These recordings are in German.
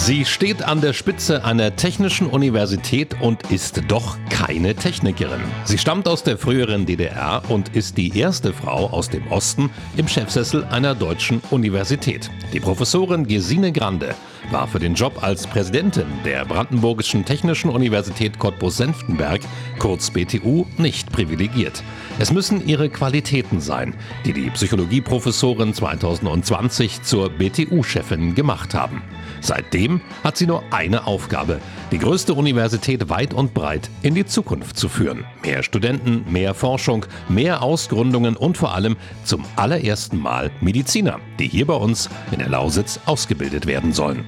Sie steht an der Spitze einer technischen Universität und ist doch keine Technikerin. Sie stammt aus der früheren DDR und ist die erste Frau aus dem Osten im Chefsessel einer deutschen Universität. Die Professorin Gesine Grande war für den Job als Präsidentin der Brandenburgischen Technischen Universität Cottbus-Senftenberg, kurz BTU, nicht privilegiert. Es müssen ihre Qualitäten sein, die die Psychologieprofessorin 2020 zur BTU-Chefin gemacht haben. Seitdem hat sie nur eine Aufgabe, die größte Universität weit und breit in die Zukunft zu führen. Mehr Studenten, mehr Forschung, mehr Ausgründungen und vor allem zum allerersten Mal Mediziner, die hier bei uns in der Lausitz ausgebildet werden sollen.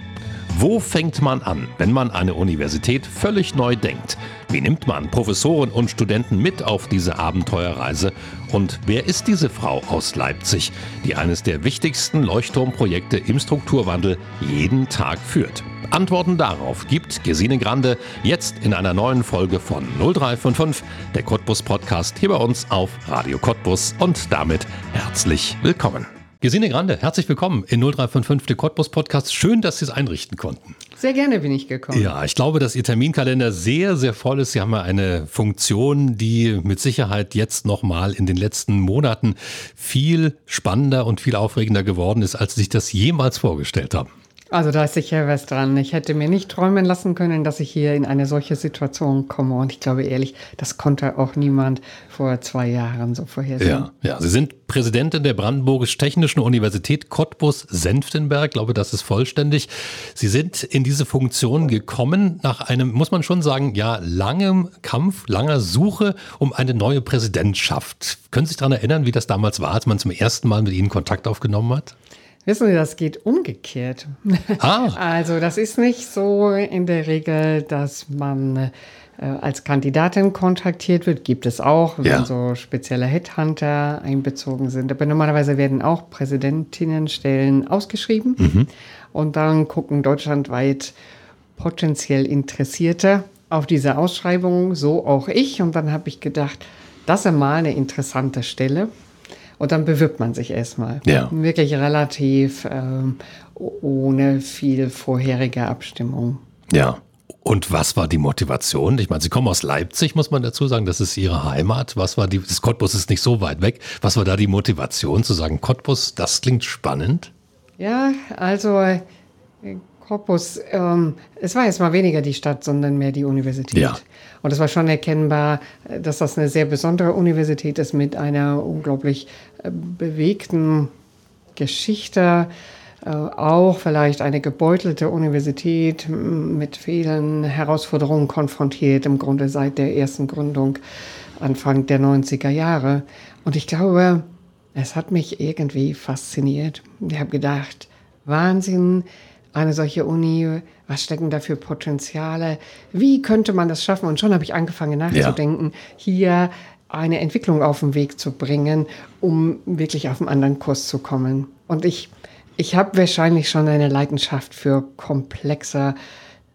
Wo fängt man an, wenn man eine Universität völlig neu denkt? Wie nimmt man Professoren und Studenten mit auf diese Abenteuerreise? Und wer ist diese Frau aus Leipzig, die eines der wichtigsten Leuchtturmprojekte im Strukturwandel jeden Tag führt? Antworten darauf gibt Gesine Grande jetzt in einer neuen Folge von 0355, der Cottbus Podcast hier bei uns auf Radio Cottbus und damit herzlich willkommen. Gesine Grande, herzlich willkommen in 0355, der Cottbus Podcast. Schön, dass Sie es einrichten konnten. Sehr gerne bin ich gekommen. Ja, ich glaube, dass Ihr Terminkalender sehr, sehr voll ist. Sie haben ja eine Funktion, die mit Sicherheit jetzt nochmal in den letzten Monaten viel spannender und viel aufregender geworden ist, als Sie sich das jemals vorgestellt haben. Also da ist sicher was dran. Ich hätte mir nicht träumen lassen können, dass ich hier in eine solche Situation komme. Und ich glaube ehrlich, das konnte auch niemand vor zwei Jahren so vorhersehen. Ja, ja. Sie sind Präsidentin der Brandenburgisch-Technischen Universität Cottbus-Senftenberg. Ich glaube, das ist vollständig. Sie sind in diese Funktion gekommen nach einem, muss man schon sagen, ja, langem Kampf, langer Suche um eine neue Präsidentschaft. Können Sie sich daran erinnern, wie das damals war, als man zum ersten Mal mit Ihnen Kontakt aufgenommen hat? Wissen Sie, das geht umgekehrt. Ah. Also das ist nicht so in der Regel, dass man äh, als Kandidatin kontaktiert wird. Gibt es auch, wenn ja. so spezielle Headhunter einbezogen sind. Aber normalerweise werden auch Präsidentinnenstellen ausgeschrieben. Mhm. Und dann gucken deutschlandweit potenziell Interessierte auf diese Ausschreibung, so auch ich. Und dann habe ich gedacht, das ist mal eine interessante Stelle. Und dann bewirbt man sich erstmal. Ja. Wirklich relativ ähm, ohne viel vorherige Abstimmung. Ja. Und was war die Motivation? Ich meine, Sie kommen aus Leipzig, muss man dazu sagen. Das ist Ihre Heimat. Was war die, das Cottbus ist nicht so weit weg. Was war da die Motivation zu sagen, Cottbus, das klingt spannend? Ja, also Cottbus, ähm, es war jetzt mal weniger die Stadt, sondern mehr die Universität. Ja. Und es war schon erkennbar, äh, dass das eine sehr besondere Universität ist mit einer unglaublich äh, bewegten Geschichte. Äh, auch vielleicht eine gebeutelte Universität mit vielen Herausforderungen konfrontiert, im Grunde seit der ersten Gründung Anfang der 90er Jahre. Und ich glaube, es hat mich irgendwie fasziniert. Ich habe gedacht, Wahnsinn, eine solche Uni, was stecken da für Potenziale, wie könnte man das schaffen? Und schon habe ich angefangen nachzudenken, ja. hier eine Entwicklung auf den Weg zu bringen, um wirklich auf einen anderen Kurs zu kommen. Und ich, ich habe wahrscheinlich schon eine Leidenschaft für komplexe,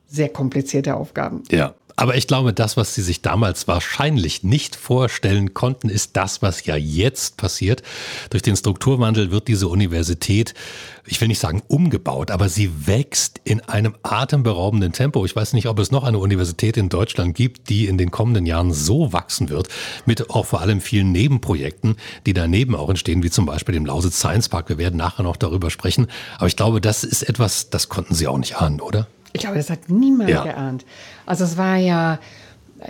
sehr komplizierte Aufgaben. Ja. Aber ich glaube, das, was Sie sich damals wahrscheinlich nicht vorstellen konnten, ist das, was ja jetzt passiert. Durch den Strukturwandel wird diese Universität, ich will nicht sagen umgebaut, aber sie wächst in einem atemberaubenden Tempo. Ich weiß nicht, ob es noch eine Universität in Deutschland gibt, die in den kommenden Jahren so wachsen wird, mit auch vor allem vielen Nebenprojekten, die daneben auch entstehen, wie zum Beispiel dem Lausitz Science Park. Wir werden nachher noch darüber sprechen. Aber ich glaube, das ist etwas, das konnten Sie auch nicht ahnen, oder? Ich glaube, das hat niemand ja. geahnt. Also es war ja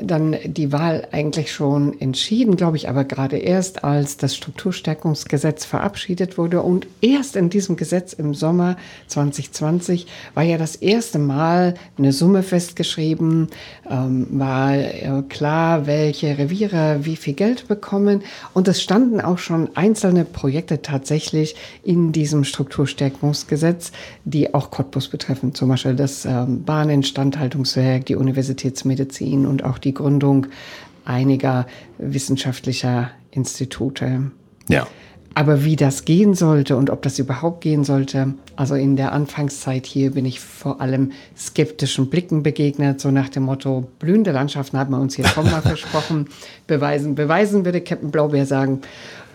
dann die Wahl eigentlich schon entschieden, glaube ich, aber gerade erst, als das Strukturstärkungsgesetz verabschiedet wurde. Und erst in diesem Gesetz im Sommer 2020 war ja das erste Mal eine Summe festgeschrieben, ähm, war äh, klar, welche Reviere wie viel Geld bekommen. Und es standen auch schon einzelne Projekte tatsächlich in diesem Strukturstärkungsgesetz, die auch Cottbus betreffen. Zum Beispiel das ähm, Bahninstandhaltungswerk, die Universitätsmedizin und auch die Gründung einiger wissenschaftlicher Institute. Ja. Aber wie das gehen sollte und ob das überhaupt gehen sollte, also in der Anfangszeit hier bin ich vor allem skeptischen Blicken begegnet, so nach dem Motto, blühende Landschaften hat man uns hier schon mal versprochen, beweisen, beweisen würde Captain Blaubeer sagen.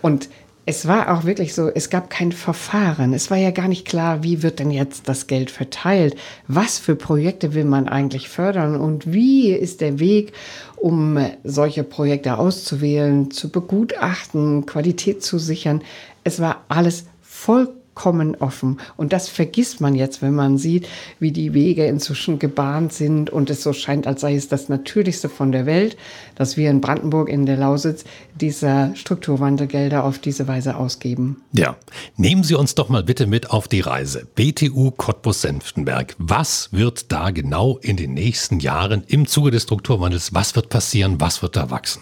Und es war auch wirklich so, es gab kein Verfahren. Es war ja gar nicht klar, wie wird denn jetzt das Geld verteilt? Was für Projekte will man eigentlich fördern? Und wie ist der Weg, um solche Projekte auszuwählen, zu begutachten, Qualität zu sichern? Es war alles vollkommen vollkommen offen. Und das vergisst man jetzt, wenn man sieht, wie die Wege inzwischen gebahnt sind und es so scheint, als sei es das Natürlichste von der Welt, dass wir in Brandenburg in der Lausitz diese Strukturwandelgelder auf diese Weise ausgeben. Ja, nehmen Sie uns doch mal bitte mit auf die Reise. BTU Cottbus-Senftenberg. Was wird da genau in den nächsten Jahren im Zuge des Strukturwandels, was wird passieren, was wird da wachsen?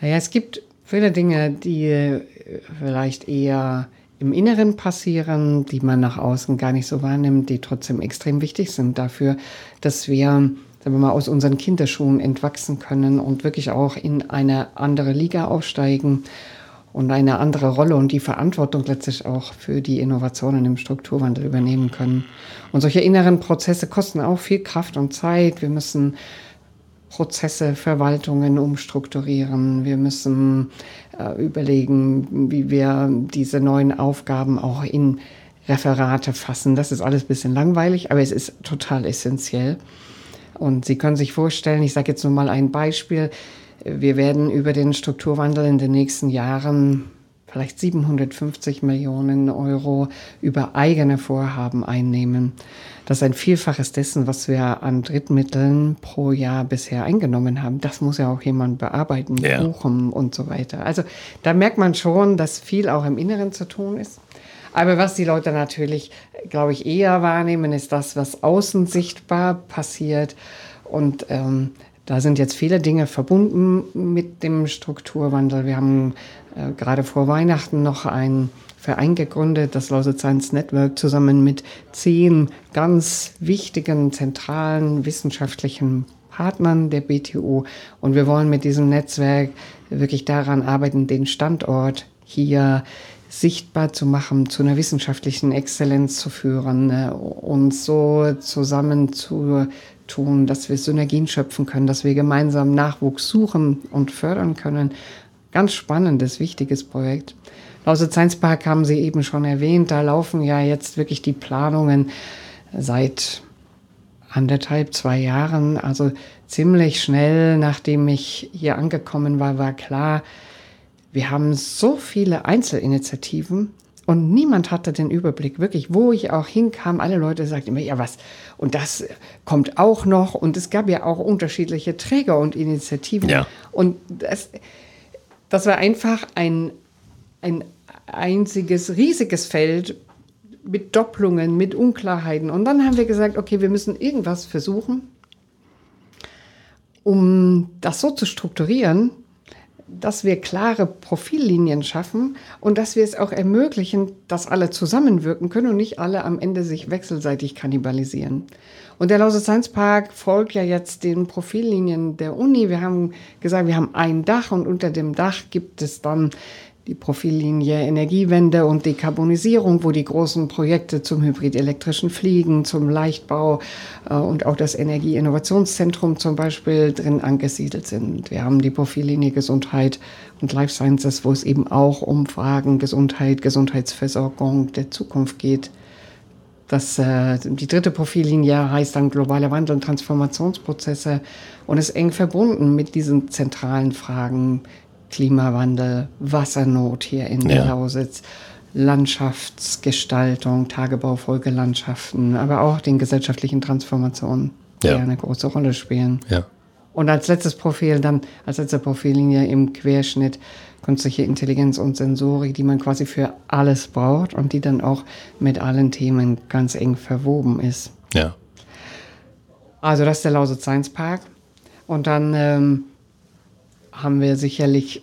Naja, es gibt viele Dinge, die vielleicht eher im Inneren passieren, die man nach außen gar nicht so wahrnimmt, die trotzdem extrem wichtig sind dafür, dass wir, sagen wir mal, aus unseren Kinderschuhen entwachsen können und wirklich auch in eine andere Liga aufsteigen und eine andere Rolle und die Verantwortung letztlich auch für die Innovationen im Strukturwandel übernehmen können. Und solche inneren Prozesse kosten auch viel Kraft und Zeit. Wir müssen Prozesse, Verwaltungen umstrukturieren. Wir müssen äh, überlegen, wie wir diese neuen Aufgaben auch in Referate fassen. Das ist alles ein bisschen langweilig, aber es ist total essentiell. Und Sie können sich vorstellen, ich sage jetzt nur mal ein Beispiel, wir werden über den Strukturwandel in den nächsten Jahren vielleicht 750 Millionen Euro über eigene Vorhaben einnehmen. Das ist ein Vielfaches dessen, was wir an Drittmitteln pro Jahr bisher eingenommen haben. Das muss ja auch jemand bearbeiten, ja. buchen und so weiter. Also da merkt man schon, dass viel auch im Inneren zu tun ist. Aber was die Leute natürlich, glaube ich, eher wahrnehmen, ist das, was außen sichtbar passiert. Und ähm, da sind jetzt viele Dinge verbunden mit dem Strukturwandel. Wir haben äh, gerade vor Weihnachten noch ein Verein gegründet, das Lausitz Science Network, zusammen mit zehn ganz wichtigen, zentralen wissenschaftlichen Partnern der BTU. Und wir wollen mit diesem Netzwerk wirklich daran arbeiten, den Standort hier sichtbar zu machen, zu einer wissenschaftlichen Exzellenz zu führen, ne, uns so zusammen zu tun, dass wir Synergien schöpfen können, dass wir gemeinsam Nachwuchs suchen und fördern können. Ganz spannendes, wichtiges Projekt. Lausitz Science Park haben Sie eben schon erwähnt. Da laufen ja jetzt wirklich die Planungen seit anderthalb, zwei Jahren. Also ziemlich schnell, nachdem ich hier angekommen war, war klar, wir haben so viele Einzelinitiativen und niemand hatte den Überblick, wirklich, wo ich auch hinkam. Alle Leute sagten immer, ja, was? Und das kommt auch noch. Und es gab ja auch unterschiedliche Träger und Initiativen. Ja. Und das, das war einfach ein, ein einziges riesiges Feld mit Doppelungen, mit Unklarheiten. Und dann haben wir gesagt, okay, wir müssen irgendwas versuchen, um das so zu strukturieren, dass wir klare Profillinien schaffen und dass wir es auch ermöglichen, dass alle zusammenwirken können und nicht alle am Ende sich wechselseitig kannibalisieren. Und der Lausitz Science Park folgt ja jetzt den Profillinien der Uni. Wir haben gesagt, wir haben ein Dach und unter dem Dach gibt es dann die Profillinie Energiewende und Dekarbonisierung, wo die großen Projekte zum hybridelektrischen Fliegen, zum Leichtbau äh, und auch das Energieinnovationszentrum zum Beispiel drin angesiedelt sind. Wir haben die Profillinie Gesundheit und Life Sciences, wo es eben auch um Fragen Gesundheit, Gesundheitsversorgung der Zukunft geht. Das, äh, die dritte Profillinie heißt dann globale Wandel und Transformationsprozesse und ist eng verbunden mit diesen zentralen Fragen Klimawandel, Wassernot hier in der Lausitz, Landschaftsgestaltung, Tagebaufolgelandschaften, aber auch den gesellschaftlichen Transformationen, die ja. eine große Rolle spielen. Ja. Und als letztes Profil dann, als letzte Profillinie im Querschnitt künstliche Intelligenz und Sensorik, die man quasi für alles braucht und die dann auch mit allen Themen ganz eng verwoben ist. Ja. Also das ist der Lausitz Science Park. Und dann ähm, haben wir sicherlich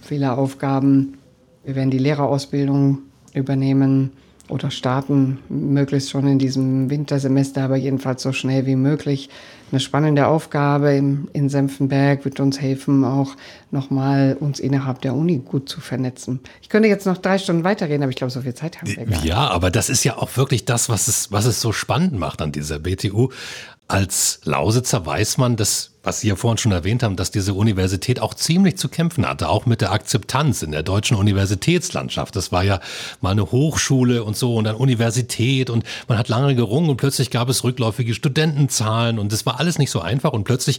viele Aufgaben. Wir werden die Lehrerausbildung übernehmen, oder starten möglichst schon in diesem Wintersemester, aber jedenfalls so schnell wie möglich. Eine spannende Aufgabe in Senfenberg wird uns helfen, auch nochmal uns innerhalb der Uni gut zu vernetzen. Ich könnte jetzt noch drei Stunden weiterreden, aber ich glaube, so viel Zeit haben wir gar nicht. Ja, aber das ist ja auch wirklich das, was es, was es so spannend macht an dieser BTU. Als Lausitzer weiß man, dass, was Sie ja vorhin schon erwähnt haben, dass diese Universität auch ziemlich zu kämpfen hatte, auch mit der Akzeptanz in der deutschen Universitätslandschaft. Das war ja mal eine Hochschule und so und dann Universität und man hat lange gerungen und plötzlich gab es rückläufige Studentenzahlen und das war alles nicht so einfach und plötzlich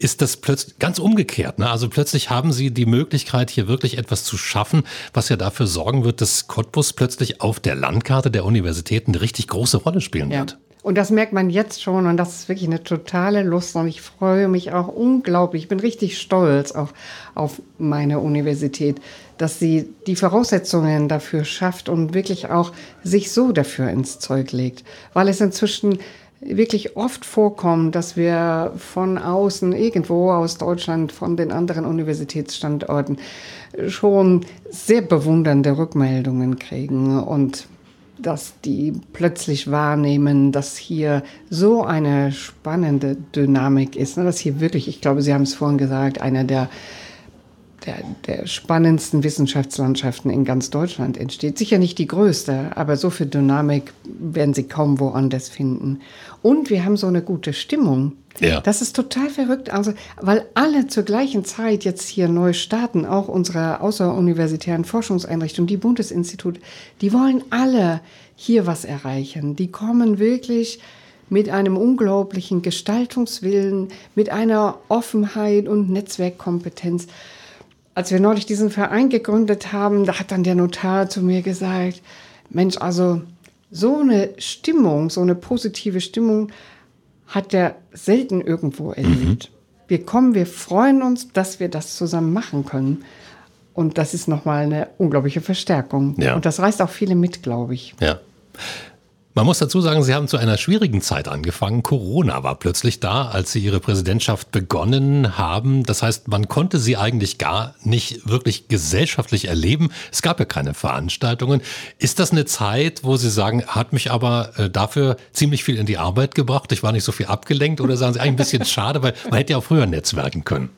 ist das plötzlich ganz umgekehrt. Ne? Also plötzlich haben Sie die Möglichkeit, hier wirklich etwas zu schaffen, was ja dafür sorgen wird, dass Cottbus plötzlich auf der Landkarte der Universitäten eine richtig große Rolle spielen ja. wird. Und das merkt man jetzt schon und das ist wirklich eine totale Lust und ich freue mich auch unglaublich. Ich bin richtig stolz auch auf meine Universität, dass sie die Voraussetzungen dafür schafft und wirklich auch sich so dafür ins Zeug legt. Weil es inzwischen wirklich oft vorkommt, dass wir von außen, irgendwo aus Deutschland, von den anderen Universitätsstandorten schon sehr bewundernde Rückmeldungen kriegen und dass die plötzlich wahrnehmen, dass hier so eine spannende Dynamik ist, ne? dass hier wirklich, ich glaube, Sie haben es vorhin gesagt, einer der, der, der spannendsten Wissenschaftslandschaften in ganz Deutschland entsteht. Sicher nicht die größte, aber so viel Dynamik werden Sie kaum woanders finden. Und wir haben so eine gute Stimmung. Ja. Das ist total verrückt, also, weil alle zur gleichen Zeit jetzt hier neu starten, auch unsere außeruniversitären Forschungseinrichtungen, die Bundesinstitut, die wollen alle hier was erreichen. Die kommen wirklich mit einem unglaublichen Gestaltungswillen, mit einer Offenheit und Netzwerkkompetenz. Als wir neulich diesen Verein gegründet haben, da hat dann der Notar zu mir gesagt, Mensch, also so eine Stimmung, so eine positive Stimmung hat er selten irgendwo erlebt. Mhm. Wir kommen, wir freuen uns, dass wir das zusammen machen können. Und das ist nochmal eine unglaubliche Verstärkung. Ja. Und das reißt auch viele mit, glaube ich. Ja. Man muss dazu sagen, Sie haben zu einer schwierigen Zeit angefangen. Corona war plötzlich da, als Sie Ihre Präsidentschaft begonnen haben. Das heißt, man konnte Sie eigentlich gar nicht wirklich gesellschaftlich erleben. Es gab ja keine Veranstaltungen. Ist das eine Zeit, wo Sie sagen, hat mich aber äh, dafür ziemlich viel in die Arbeit gebracht? Ich war nicht so viel abgelenkt oder sagen Sie eigentlich ein bisschen schade, weil man hätte ja auch früher netzwerken können?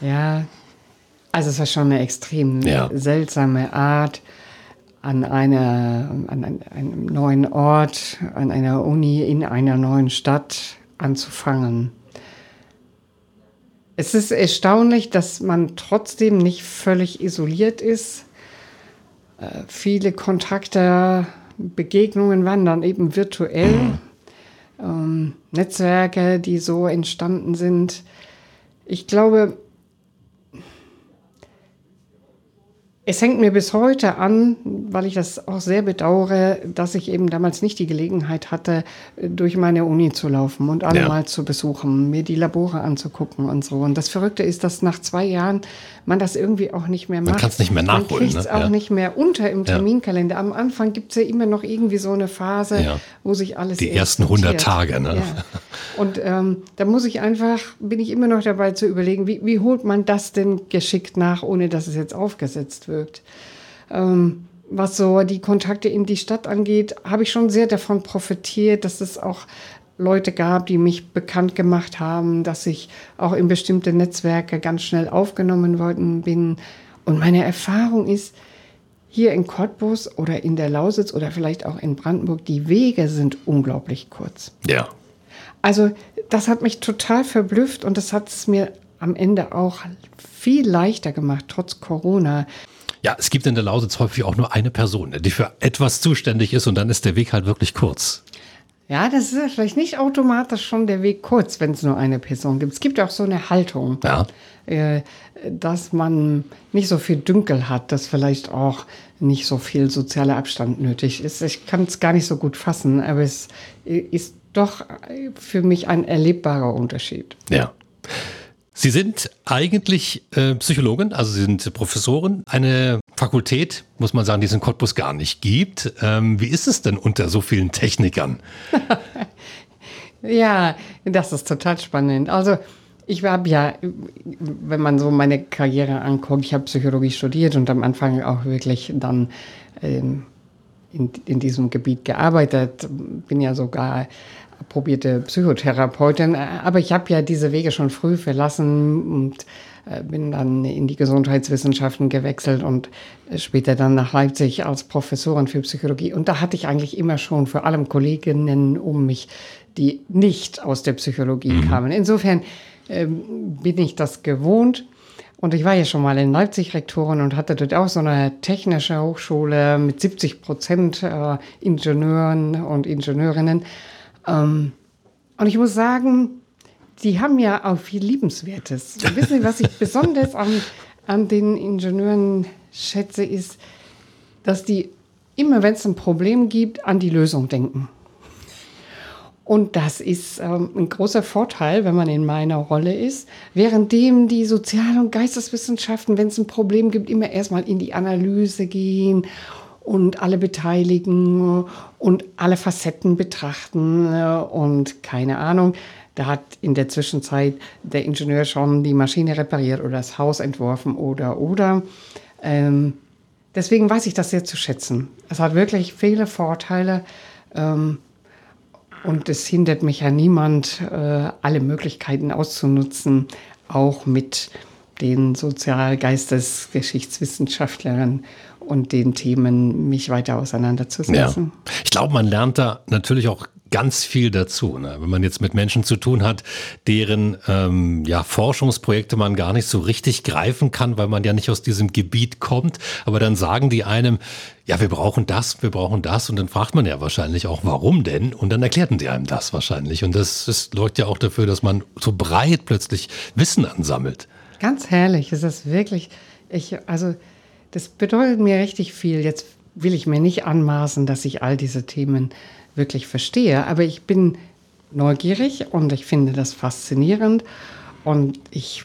Ja, also es war schon eine extrem ja. seltsame Art an, einer, an einem neuen Ort, an einer Uni in einer neuen Stadt anzufangen. Es ist erstaunlich, dass man trotzdem nicht völlig isoliert ist. Äh, viele Kontakte, Begegnungen waren dann eben virtuell. Ähm, Netzwerke, die so entstanden sind. Ich glaube, Es hängt mir bis heute an, weil ich das auch sehr bedauere, dass ich eben damals nicht die Gelegenheit hatte, durch meine Uni zu laufen und alle ja. mal zu besuchen, mir die Labore anzugucken und so. Und das Verrückte ist, dass nach zwei Jahren man das irgendwie auch nicht mehr macht. Man kann es nicht mehr nachholen. Man kriegt es ne? auch ja. nicht mehr unter im Terminkalender. Am Anfang gibt es ja immer noch irgendwie so eine Phase, ja. wo sich alles Die ersten 100 Tage, ne? Und ähm, da muss ich einfach, bin ich immer noch dabei zu überlegen, wie, wie holt man das denn geschickt nach, ohne dass es jetzt aufgesetzt wirkt. Ähm, was so die Kontakte in die Stadt angeht, habe ich schon sehr davon profitiert, dass es auch Leute gab, die mich bekannt gemacht haben, dass ich auch in bestimmte Netzwerke ganz schnell aufgenommen worden bin. Und meine Erfahrung ist, hier in Cottbus oder in der Lausitz oder vielleicht auch in Brandenburg, die Wege sind unglaublich kurz. Ja. Also das hat mich total verblüfft und das hat es mir am Ende auch viel leichter gemacht, trotz Corona. Ja, es gibt in der Lausitz häufig auch nur eine Person, die für etwas zuständig ist und dann ist der Weg halt wirklich kurz. Ja, das ist ja vielleicht nicht automatisch schon der Weg kurz, wenn es nur eine Person gibt. Es gibt auch so eine Haltung, ja. äh, dass man nicht so viel Dünkel hat, dass vielleicht auch nicht so viel sozialer Abstand nötig ist. Ich kann es gar nicht so gut fassen, aber es ist doch für mich ein erlebbarer Unterschied. Ja. Sie sind eigentlich äh, Psychologin, also Sie sind Professorin. Eine Fakultät, muss man sagen, die es in Cottbus gar nicht gibt. Ähm, wie ist es denn unter so vielen Technikern? ja, das ist total spannend. Also ich habe ja, wenn man so meine Karriere anguckt, ich habe Psychologie studiert und am Anfang auch wirklich dann ähm, in, in diesem Gebiet gearbeitet, bin ja sogar probierte Psychotherapeutin, aber ich habe ja diese Wege schon früh verlassen und äh, bin dann in die Gesundheitswissenschaften gewechselt und später dann nach Leipzig als Professorin für Psychologie. Und da hatte ich eigentlich immer schon vor allem Kolleginnen um mich, die nicht aus der Psychologie mhm. kamen. Insofern ähm, bin ich das gewohnt. Und ich war ja schon mal in Leipzig Rektorin und hatte dort auch so eine technische Hochschule mit 70 Prozent äh, Ingenieuren und Ingenieurinnen. Ähm, und ich muss sagen, die haben ja auch viel Liebenswertes. Wissen Sie, was ich besonders an, an den Ingenieuren schätze, ist, dass die immer, wenn es ein Problem gibt, an die Lösung denken. Und das ist ähm, ein großer Vorteil, wenn man in meiner Rolle ist. Währenddem die Sozial- und Geisteswissenschaften, wenn es ein Problem gibt, immer erstmal in die Analyse gehen und alle beteiligen und alle Facetten betrachten und keine Ahnung. Da hat in der Zwischenzeit der Ingenieur schon die Maschine repariert oder das Haus entworfen oder oder. Ähm, deswegen weiß ich das sehr zu schätzen. Es hat wirklich viele Vorteile. Ähm, und es hindert mich ja niemand, äh, alle Möglichkeiten auszunutzen, auch mit den Sozial-, Geistes-, Geschichtswissenschaftlern und den Themen mich weiter auseinanderzusetzen. Ja. Ich glaube, man lernt da natürlich auch ganz viel dazu. Ne? Wenn man jetzt mit Menschen zu tun hat, deren ähm, ja, Forschungsprojekte man gar nicht so richtig greifen kann, weil man ja nicht aus diesem Gebiet kommt, aber dann sagen die einem, ja, wir brauchen das, wir brauchen das und dann fragt man ja wahrscheinlich auch, warum denn? Und dann erklärten die einem das wahrscheinlich. Und das, läuft ja auch dafür, dass man so breit plötzlich Wissen ansammelt. Ganz herrlich, es ist wirklich, ich, also das bedeutet mir richtig viel. Jetzt will ich mir nicht anmaßen, dass ich all diese Themen wirklich verstehe. Aber ich bin neugierig und ich finde das faszinierend. Und ich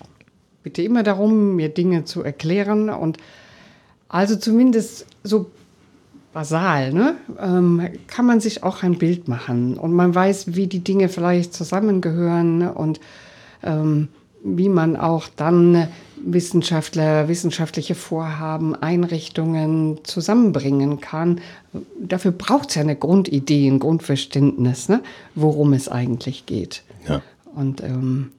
bitte immer darum, mir Dinge zu erklären. Und also zumindest so basal, ne, ähm, kann man sich auch ein Bild machen. Und man weiß, wie die Dinge vielleicht zusammengehören und ähm, wie man auch dann Wissenschaftler, wissenschaftliche Vorhaben, Einrichtungen zusammenbringen kann. Dafür braucht es ja eine Grundidee, ein Grundverständnis, ne, worum es eigentlich geht. Ja. Und ähm,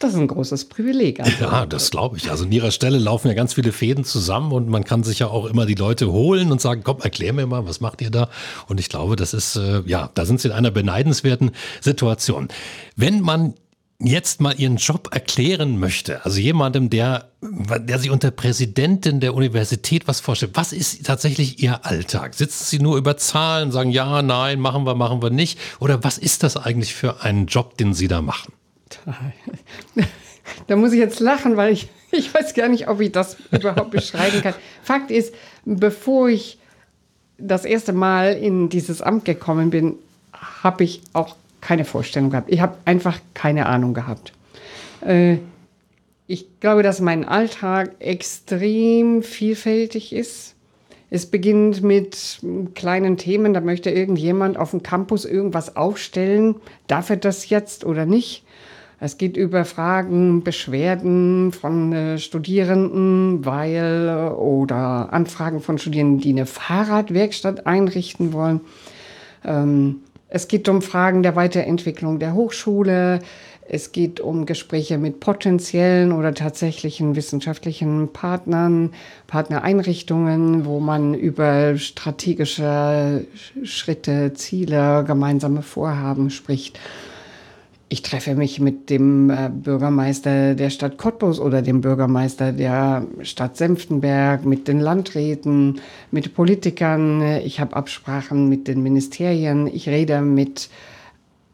das ist ein großes Privileg. Also. Ja, das glaube ich. Also an ihrer Stelle laufen ja ganz viele Fäden zusammen und man kann sich ja auch immer die Leute holen und sagen, komm, erklär mir mal, was macht ihr da? Und ich glaube, das ist, äh, ja, da sind sie in einer beneidenswerten Situation. Wenn man jetzt mal Ihren Job erklären möchte, also jemandem, der, der sich unter Präsidentin der Universität was vorstellt, was ist tatsächlich Ihr Alltag? Sitzen Sie nur über Zahlen, sagen ja, nein, machen wir, machen wir nicht? Oder was ist das eigentlich für ein Job, den Sie da machen? Da muss ich jetzt lachen, weil ich, ich weiß gar nicht, ob ich das überhaupt beschreiben kann. Fakt ist, bevor ich das erste Mal in dieses Amt gekommen bin, habe ich auch keine Vorstellung gehabt. Ich habe einfach keine Ahnung gehabt. Äh, ich glaube, dass mein Alltag extrem vielfältig ist. Es beginnt mit kleinen Themen, da möchte irgendjemand auf dem Campus irgendwas aufstellen. Darf er das jetzt oder nicht? Es geht über Fragen, Beschwerden von äh, Studierenden, weil äh, oder Anfragen von Studierenden, die eine Fahrradwerkstatt einrichten wollen. Ähm, es geht um Fragen der Weiterentwicklung der Hochschule. Es geht um Gespräche mit potenziellen oder tatsächlichen wissenschaftlichen Partnern, Partnereinrichtungen, wo man über strategische Schritte, Ziele, gemeinsame Vorhaben spricht. Ich treffe mich mit dem äh, Bürgermeister der Stadt Cottbus oder dem Bürgermeister der Stadt Senftenberg, mit den Landräten, mit Politikern. Ich habe Absprachen mit den Ministerien. Ich rede mit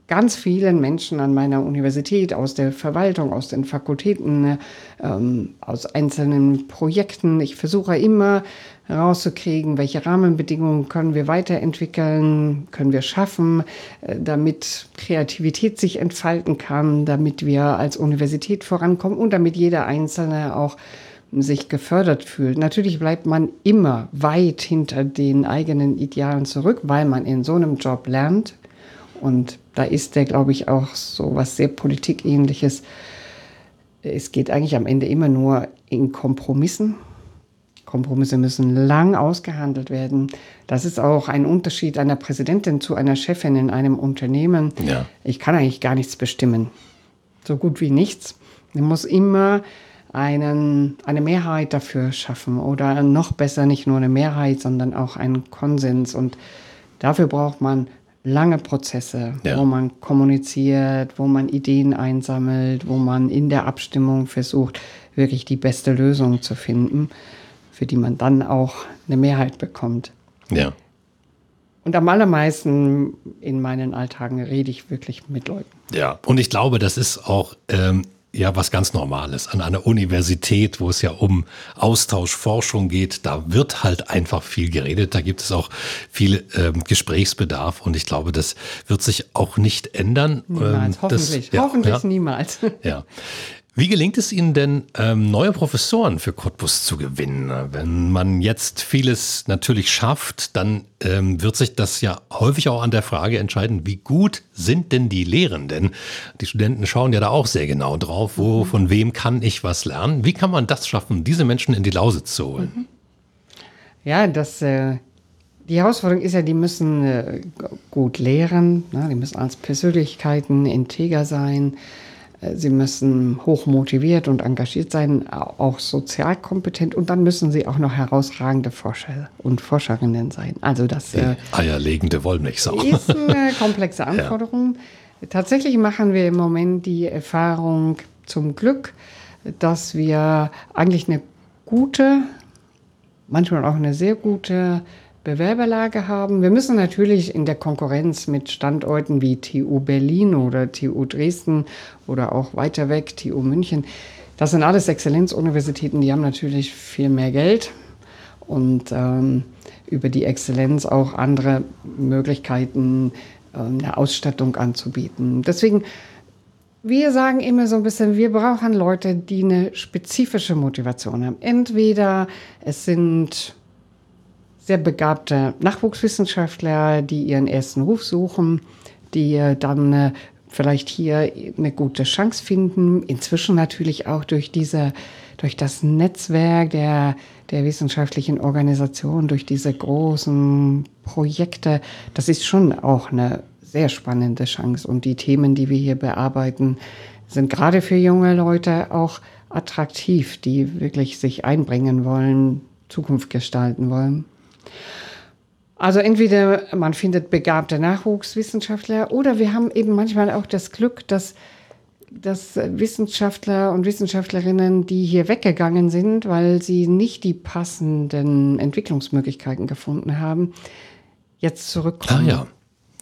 ganz vielen Menschen an meiner Universität, aus der Verwaltung, aus den Fakultäten, ähm, aus einzelnen Projekten. Ich versuche immer herauszukriegen, welche Rahmenbedingungen können wir weiterentwickeln, können wir schaffen, äh, damit Kreativität sich entfalten kann, damit wir als Universität vorankommen und damit jeder Einzelne auch sich gefördert fühlt. Natürlich bleibt man immer weit hinter den eigenen Idealen zurück, weil man in so einem Job lernt. Und da ist der, glaube ich, auch so was sehr Politikähnliches. Es geht eigentlich am Ende immer nur in Kompromissen Kompromisse müssen lang ausgehandelt werden. Das ist auch ein Unterschied einer Präsidentin zu einer Chefin in einem Unternehmen. Ja. Ich kann eigentlich gar nichts bestimmen. So gut wie nichts. Ich muss immer einen, eine Mehrheit dafür schaffen oder noch besser nicht nur eine Mehrheit, sondern auch einen Konsens. Und dafür braucht man lange Prozesse, ja. wo man kommuniziert, wo man Ideen einsammelt, wo man in der Abstimmung versucht, wirklich die beste Lösung zu finden, für die man dann auch eine Mehrheit bekommt. Ja. Und am allermeisten in meinen Alltagen rede ich wirklich mit Leuten. Ja, und ich glaube, das ist auch ähm, ja was ganz Normales. An einer Universität, wo es ja um Austausch, Forschung geht, da wird halt einfach viel geredet. Da gibt es auch viel ähm, Gesprächsbedarf und ich glaube, das wird sich auch nicht ändern. Niemals, ähm, hoffentlich. Das, ja, hoffentlich ja. niemals. Ja. Wie gelingt es Ihnen denn, ähm, neue Professoren für Cottbus zu gewinnen? Wenn man jetzt vieles natürlich schafft, dann ähm, wird sich das ja häufig auch an der Frage entscheiden, wie gut sind denn die Lehrenden? Die Studenten schauen ja da auch sehr genau drauf, wo, mhm. von wem kann ich was lernen? Wie kann man das schaffen, diese Menschen in die Lausitz zu holen? Mhm. Ja, das, äh, die Herausforderung ist ja, die müssen äh, gut lehren, ne? die müssen als Persönlichkeiten integer sein Sie müssen hoch motiviert und engagiert sein, auch sozial kompetent und dann müssen sie auch noch herausragende Forscher und Forscherinnen sein. Also das äh, eierlegende Wollmilchsau. ist eine komplexe Anforderung. Ja. Tatsächlich machen wir im Moment die Erfahrung zum Glück, dass wir eigentlich eine gute, manchmal auch eine sehr gute Bewerberlage haben. Wir müssen natürlich in der Konkurrenz mit Standorten wie TU Berlin oder TU Dresden oder auch weiter weg TU München, das sind alles Exzellenzuniversitäten, die haben natürlich viel mehr Geld und ähm, über die Exzellenz auch andere Möglichkeiten, äh, eine Ausstattung anzubieten. Deswegen wir sagen immer so ein bisschen, wir brauchen Leute, die eine spezifische Motivation haben. Entweder es sind sehr begabte Nachwuchswissenschaftler, die ihren ersten Ruf suchen, die äh, dann äh, vielleicht hier eine gute Chance finden. Inzwischen natürlich auch durch diese, durch das Netzwerk der, der wissenschaftlichen Organisation, durch diese großen Projekte. Das ist schon auch eine sehr spannende Chance. Und die Themen, die wir hier bearbeiten, sind gerade für junge Leute auch attraktiv, die wirklich sich einbringen wollen, Zukunft gestalten wollen. Also entweder man findet begabte Nachwuchswissenschaftler oder wir haben eben manchmal auch das Glück, dass, dass Wissenschaftler und Wissenschaftlerinnen, die hier weggegangen sind, weil sie nicht die passenden Entwicklungsmöglichkeiten gefunden haben, jetzt zurückkommen. Ah ja.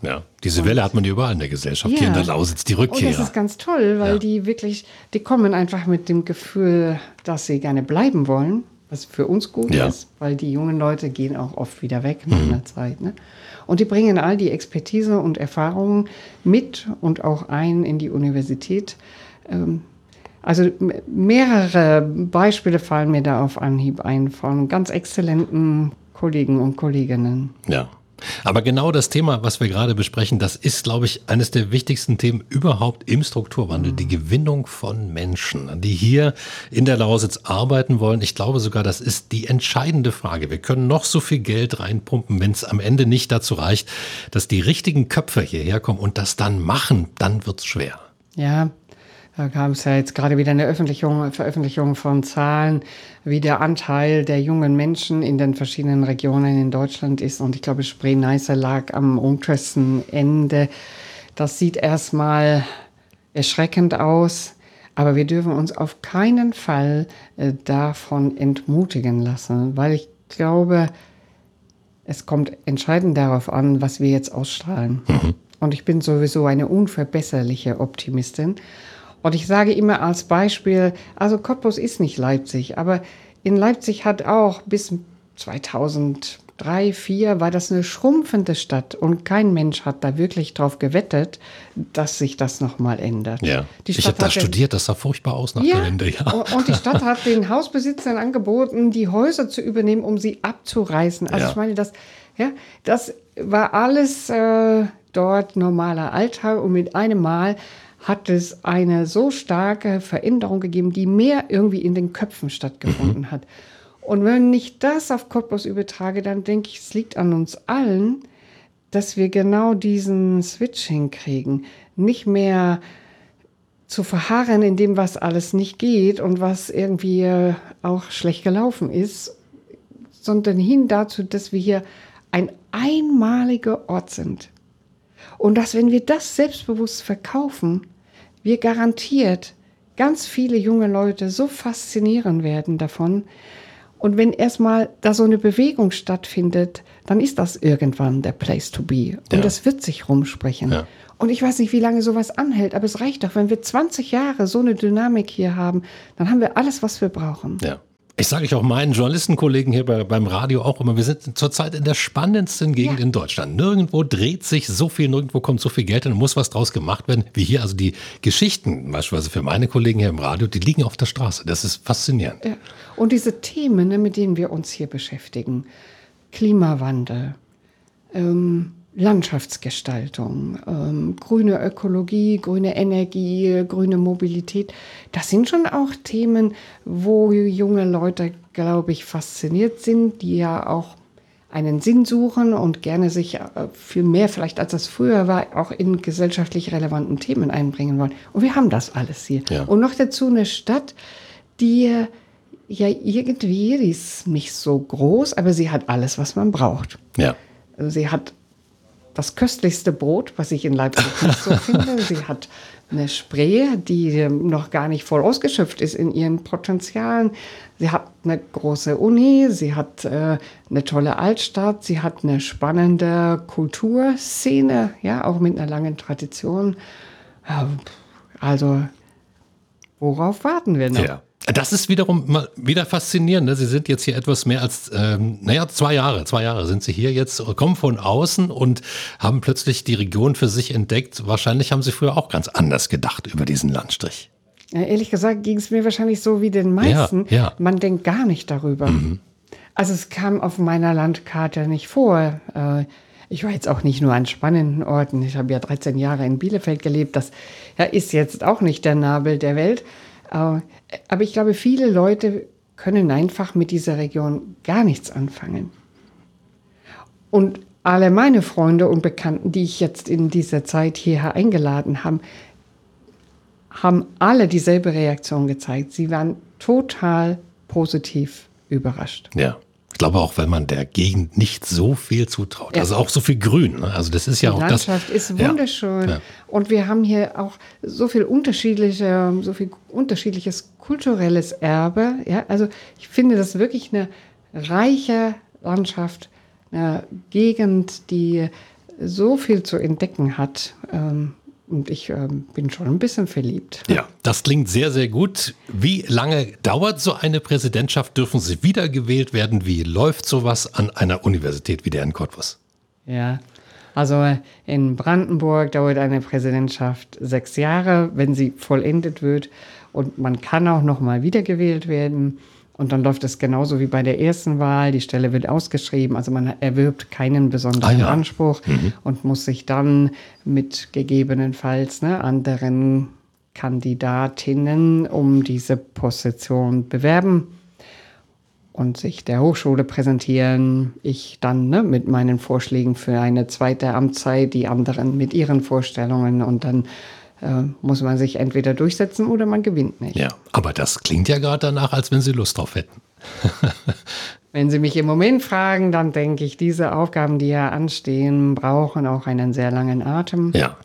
Ja, diese und, Welle hat man überall in der Gesellschaft. Ja. Hier in der Lausitz die Rückkehr. Und das ist ganz toll, weil ja. die wirklich, die kommen einfach mit dem Gefühl, dass sie gerne bleiben wollen was für uns gut ja. ist, weil die jungen Leute gehen auch oft wieder weg nach mhm. einer Zeit. Ne? Und die bringen all die Expertise und Erfahrungen mit und auch ein in die Universität. Ähm, also mehrere Beispiele fallen mir da auf Anhieb ein von ganz exzellenten Kollegen und Kolleginnen. Ja. Aber genau das Thema, was wir gerade besprechen, das ist, glaube ich, eines der wichtigsten Themen überhaupt im Strukturwandel. Die Gewinnung von Menschen, die hier in der Lausitz arbeiten wollen. Ich glaube sogar, das ist die entscheidende Frage. Wir können noch so viel Geld reinpumpen, wenn es am Ende nicht dazu reicht, dass die richtigen Köpfe hierher kommen und das dann machen, dann wird es schwer. Ja, da gab es ja jetzt gerade wieder eine Veröffentlichung, von Zahlen, wie der Anteil der jungen Menschen in den verschiedenen Regionen in Deutschland ist. Und ich glaube, Spree-Neiße lag am untersten Ende. Das sieht erstmal erschreckend aus. Aber wir dürfen uns auf keinen Fall äh, davon entmutigen lassen, weil ich glaube, es kommt entscheidend darauf an, was wir jetzt ausstrahlen. Mhm. Und ich bin sowieso eine unverbesserliche Optimistin. Und ich sage immer als Beispiel, also Cottbus ist nicht Leipzig, aber in Leipzig hat auch bis 2003, 2004 war das eine schrumpfende Stadt und kein Mensch hat da wirklich drauf gewettet, dass sich das nochmal ändert. Ja. ich habe da studiert, das sah furchtbar aus nach ja, der Wende. Ja. Und die Stadt hat den Hausbesitzern angeboten, die Häuser zu übernehmen, um sie abzureißen. Also ja. ich meine, das, ja, das war alles äh, dort normaler Alltag und mit einem Mal hat es eine so starke Veränderung gegeben, die mehr irgendwie in den Köpfen stattgefunden mhm. hat. Und wenn ich das auf Cottbus übertrage, dann denke ich, es liegt an uns allen, dass wir genau diesen Switch hinkriegen. Nicht mehr zu verharren in dem, was alles nicht geht und was irgendwie auch schlecht gelaufen ist, sondern hin dazu, dass wir hier ein einmaliger Ort sind. Und dass, wenn wir das selbstbewusst verkaufen, wir garantiert ganz viele junge Leute so faszinieren werden davon. Und wenn erstmal da so eine Bewegung stattfindet, dann ist das irgendwann der Place to be. Und ja. das wird sich rumsprechen. Ja. Und ich weiß nicht, wie lange sowas anhält, aber es reicht doch, wenn wir 20 Jahre so eine Dynamik hier haben, dann haben wir alles, was wir brauchen. Ja. Ich sage ich auch meinen Journalistenkollegen hier bei, beim Radio auch immer, wir sind zurzeit in der spannendsten Gegend ja. in Deutschland. Nirgendwo dreht sich so viel, nirgendwo kommt so viel Geld und muss was draus gemacht werden wie hier. Also die Geschichten, beispielsweise für meine Kollegen hier im Radio, die liegen auf der Straße. Das ist faszinierend. Ja. Und diese Themen, ne, mit denen wir uns hier beschäftigen, Klimawandel, ähm, Landschaftsgestaltung, ähm, grüne Ökologie, grüne Energie, grüne Mobilität. Das sind schon auch Themen, wo junge Leute, glaube ich, fasziniert sind, die ja auch einen Sinn suchen und gerne sich äh, viel mehr, vielleicht als das früher war, auch in gesellschaftlich relevanten Themen einbringen wollen. Und wir haben das alles hier. Ja. Und noch dazu eine Stadt, die ja irgendwie, die ist nicht so groß, aber sie hat alles, was man braucht. Ja. Also sie hat das köstlichste Brot, was ich in Leipzig nicht so finde. Sie hat eine Spree, die noch gar nicht voll ausgeschöpft ist in ihren Potenzialen. Sie hat eine große Uni, sie hat äh, eine tolle Altstadt, sie hat eine spannende Kulturszene, ja, auch mit einer langen Tradition. Also, worauf warten wir noch? Ja. Das ist wiederum mal wieder faszinierend. Ne? Sie sind jetzt hier etwas mehr als, ähm, naja, zwei Jahre. Zwei Jahre sind Sie hier jetzt, kommen von außen und haben plötzlich die Region für sich entdeckt. Wahrscheinlich haben Sie früher auch ganz anders gedacht über diesen Landstrich. Ja, ehrlich gesagt ging es mir wahrscheinlich so wie den meisten. Ja, ja. Man denkt gar nicht darüber. Mhm. Also es kam auf meiner Landkarte nicht vor. Äh, ich war jetzt auch nicht nur an spannenden Orten. Ich habe ja 13 Jahre in Bielefeld gelebt. Das ja, ist jetzt auch nicht der Nabel der Welt. Aber ich glaube, viele Leute können einfach mit dieser Region gar nichts anfangen. Und alle meine Freunde und Bekannten, die ich jetzt in dieser Zeit hierher eingeladen habe, haben alle dieselbe Reaktion gezeigt. Sie waren total positiv überrascht. Ja. Ich glaube auch, weil man der Gegend nicht so viel zutraut. Ja. Also auch so viel Grün. Ne? Also das ist ja Die auch Landschaft das. Landschaft ist wunderschön. Ja. Und wir haben hier auch so viel unterschiedliche, so viel unterschiedliches kulturelles Erbe. Ja, also ich finde das wirklich eine reiche Landschaft, eine Gegend, die so viel zu entdecken hat. Ähm, und ich äh, bin schon ein bisschen verliebt. Ja, das klingt sehr, sehr gut. Wie lange dauert so eine Präsidentschaft? Dürfen Sie wiedergewählt werden? Wie läuft sowas an einer Universität wie der in Cottbus? Ja, also in Brandenburg dauert eine Präsidentschaft sechs Jahre, wenn sie vollendet wird. Und man kann auch noch mal wiedergewählt werden. Und dann läuft es genauso wie bei der ersten Wahl. Die Stelle wird ausgeschrieben. Also man erwirbt keinen besonderen ah, ja. Anspruch mhm. und muss sich dann mit gegebenenfalls ne, anderen Kandidatinnen um diese Position bewerben und sich der Hochschule präsentieren. Ich dann ne, mit meinen Vorschlägen für eine zweite Amtszeit, die anderen mit ihren Vorstellungen und dann äh, muss man sich entweder durchsetzen oder man gewinnt nicht. Ja, aber das klingt ja gerade danach, als wenn Sie Lust drauf hätten. wenn Sie mich im Moment fragen, dann denke ich, diese Aufgaben, die ja anstehen, brauchen auch einen sehr langen Atem. Ja.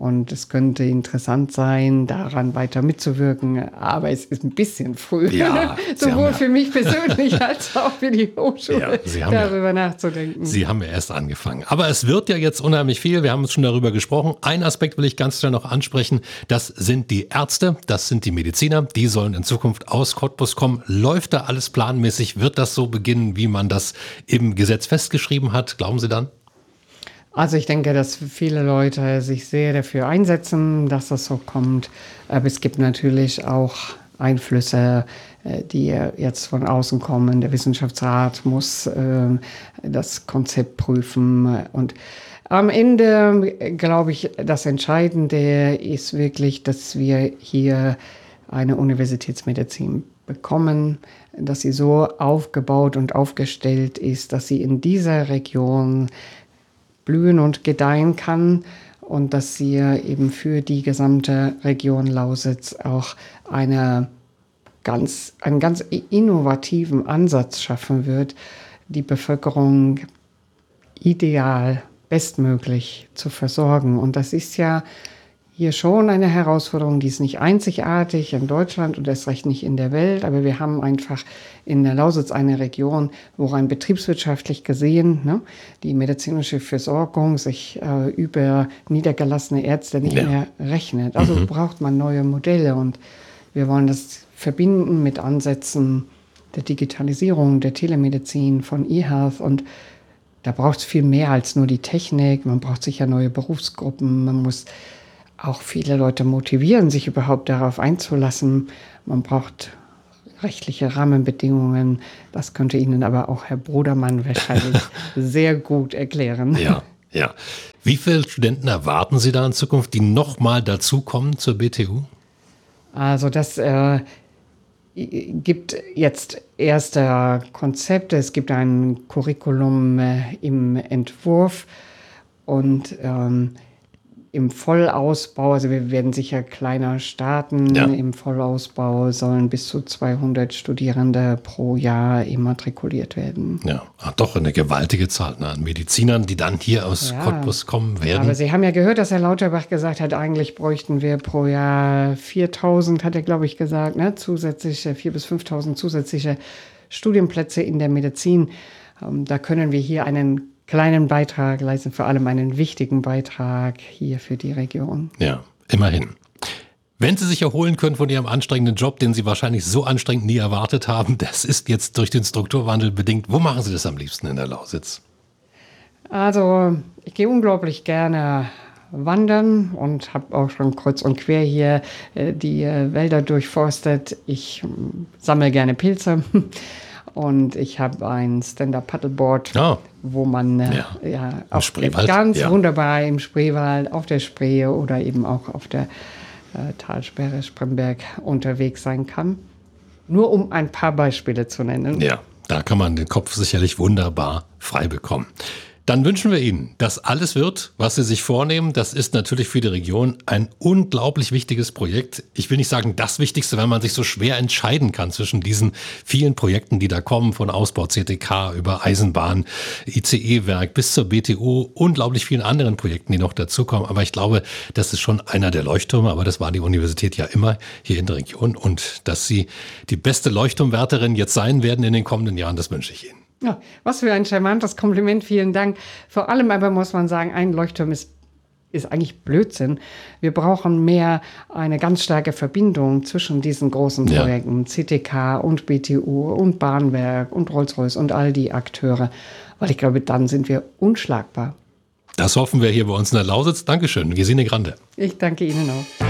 Und es könnte interessant sein, daran weiter mitzuwirken. Aber es ist ein bisschen früh, ja, sowohl ja, für mich persönlich als auch für die Hochschule, ja, darüber ja, nachzudenken. Sie haben ja erst angefangen. Aber es wird ja jetzt unheimlich viel. Wir haben uns schon darüber gesprochen. Ein Aspekt will ich ganz schnell noch ansprechen. Das sind die Ärzte, das sind die Mediziner. Die sollen in Zukunft aus Cottbus kommen. Läuft da alles planmäßig? Wird das so beginnen, wie man das im Gesetz festgeschrieben hat? Glauben Sie dann? Also ich denke, dass viele Leute sich sehr dafür einsetzen, dass das so kommt. Aber es gibt natürlich auch Einflüsse, äh, die jetzt von außen kommen. Der Wissenschaftsrat muss ähm, das Konzept prüfen. Und am Ende glaube ich, das Entscheidende ist wirklich, dass wir hier eine Universitätsmedizin bekommen, dass sie so aufgebaut und aufgestellt ist, dass sie in dieser Region blühen und gedeihen kann und dass sie eben für die gesamte Region Lausitz auch eine ganz, einen ganz innovativen Ansatz schaffen wird, die Bevölkerung ideal, bestmöglich zu versorgen. Und das ist ja hier schon eine Herausforderung, die ist nicht einzigartig in Deutschland und erst recht nicht in der Welt, aber wir haben einfach in der Lausitz eine Region, wo rein betriebswirtschaftlich gesehen ne, die medizinische Versorgung sich äh, über niedergelassene Ärzte nicht ja. mehr rechnet. Also mhm. braucht man neue Modelle und wir wollen das verbinden mit Ansätzen der Digitalisierung, der Telemedizin, von eHealth und da braucht es viel mehr als nur die Technik. Man braucht sicher neue Berufsgruppen. Man muss auch viele Leute motivieren, sich überhaupt darauf einzulassen. Man braucht rechtliche Rahmenbedingungen. Das könnte Ihnen aber auch Herr Brudermann wahrscheinlich sehr gut erklären. Ja, ja. Wie viele Studenten erwarten Sie da in Zukunft, die nochmal dazukommen zur BTU? Also das äh, gibt jetzt erste Konzepte. Es gibt ein Curriculum äh, im Entwurf und ähm, im Vollausbau, also wir werden sicher kleiner starten. Ja. Im Vollausbau sollen bis zu 200 Studierende pro Jahr immatrikuliert werden. Ja, Ach, doch eine gewaltige Zahl ne, an Medizinern, die dann hier aus ja. Cottbus kommen werden. Aber Sie haben ja gehört, dass Herr Lauterbach gesagt hat, eigentlich bräuchten wir pro Jahr 4000, hat er glaube ich gesagt, ne, zusätzliche, 4.000 bis 5.000 zusätzliche Studienplätze in der Medizin. Ähm, da können wir hier einen kleinen Beitrag leisten, vor allem einen wichtigen Beitrag hier für die Region. Ja, immerhin. Wenn Sie sich erholen können von Ihrem anstrengenden Job, den Sie wahrscheinlich so anstrengend nie erwartet haben, das ist jetzt durch den Strukturwandel bedingt. Wo machen Sie das am liebsten in der Lausitz? Also, ich gehe unglaublich gerne wandern und habe auch schon kreuz und quer hier äh, die äh, Wälder durchforstet. Ich äh, sammle gerne Pilze. Und ich habe ein Stand-Up-Paddleboard, oh. wo man äh, ja. ja auf ganz ja. wunderbar im Spreewald, auf der Spree oder eben auch auf der äh, Talsperre Spremberg unterwegs sein kann. Nur um ein paar Beispiele zu nennen. Ja, da kann man den Kopf sicherlich wunderbar frei bekommen. Dann wünschen wir Ihnen, dass alles wird, was Sie sich vornehmen. Das ist natürlich für die Region ein unglaublich wichtiges Projekt. Ich will nicht sagen das Wichtigste, weil man sich so schwer entscheiden kann zwischen diesen vielen Projekten, die da kommen, von Ausbau CTK über Eisenbahn, ICE-Werk bis zur BTU, unglaublich vielen anderen Projekten, die noch dazukommen. Aber ich glaube, das ist schon einer der Leuchttürme, aber das war die Universität ja immer hier in der Region. Und dass Sie die beste Leuchtturmwärterin jetzt sein werden in den kommenden Jahren, das wünsche ich Ihnen. Ja, was für ein charmantes Kompliment, vielen Dank. Vor allem aber muss man sagen, ein Leuchtturm ist, ist eigentlich Blödsinn. Wir brauchen mehr eine ganz starke Verbindung zwischen diesen großen Projekten, ja. CTK und BTU und Bahnwerk und Rolls-Royce und all die Akteure, weil ich glaube, dann sind wir unschlagbar. Das hoffen wir hier bei uns in der Lausitz. Dankeschön, Gesine Grande. Ich danke Ihnen auch.